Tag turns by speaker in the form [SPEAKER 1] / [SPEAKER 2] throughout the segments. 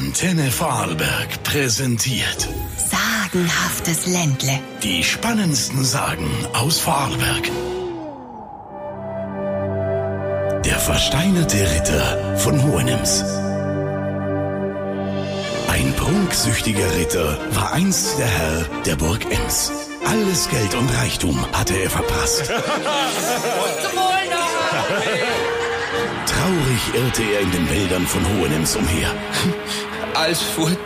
[SPEAKER 1] Antenne Vorarlberg präsentiert
[SPEAKER 2] Sagenhaftes Ländle.
[SPEAKER 1] die spannendsten Sagen aus Vorarlberg. Der versteinerte Ritter von Hohenems. Ein prunksüchtiger Ritter war einst der Herr der Burg Ems. Alles Geld und Reichtum hatte er verprasst. Traurig irrte er in den Wäldern von Hohenems umher.
[SPEAKER 3] Alles fort.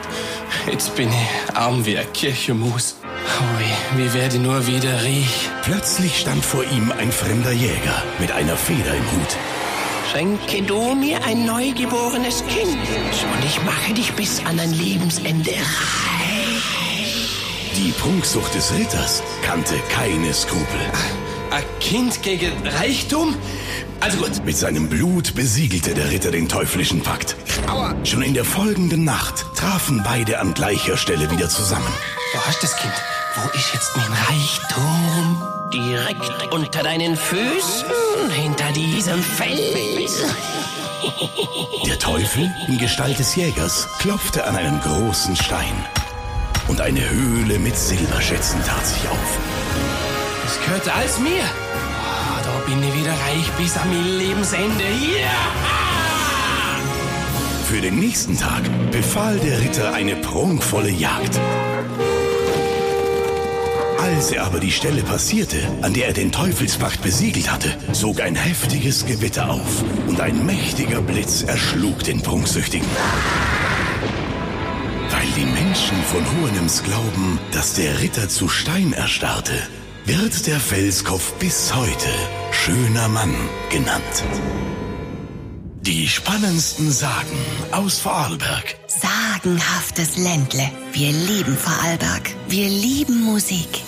[SPEAKER 3] Jetzt bin ich arm wie ein Kirchemus. Oh, wie, wie werde nur wieder riech.
[SPEAKER 1] Plötzlich stand vor ihm ein fremder Jäger mit einer Feder im Hut.
[SPEAKER 4] Schenke du mir ein neugeborenes Kind und ich mache dich bis an dein Lebensende reich.
[SPEAKER 1] Die Prunksucht des Ritters kannte keine Skrupel.
[SPEAKER 3] Ein Kind gegen Reichtum? Also gut.
[SPEAKER 1] Mit seinem Blut besiegelte der Ritter den teuflischen Pakt. Schon in der folgenden Nacht trafen beide an gleicher Stelle wieder zusammen.
[SPEAKER 3] Du hast das Kind. Wo ist jetzt mein Reichtum?
[SPEAKER 4] Direkt unter deinen Füßen, hinter diesem Fels.
[SPEAKER 1] Der Teufel in Gestalt des Jägers klopfte an einen großen Stein. Und eine Höhle mit Silberschätzen tat sich auf.
[SPEAKER 3] Gehört alles mir. Ah, da bin ich wieder reich bis mein Lebensende. Ja!
[SPEAKER 1] Für den nächsten Tag befahl der Ritter eine prunkvolle Jagd. Als er aber die Stelle passierte, an der er den Teufelspakt besiegelt hatte, sog ein heftiges Gewitter auf und ein mächtiger Blitz erschlug den Prunksüchtigen. Weil die Menschen von Hohenems glauben, dass der Ritter zu Stein erstarrte, wird der Felskopf bis heute schöner Mann genannt. Die spannendsten Sagen aus Vorarlberg.
[SPEAKER 2] Sagenhaftes Ländle. Wir lieben Vorarlberg. Wir lieben Musik.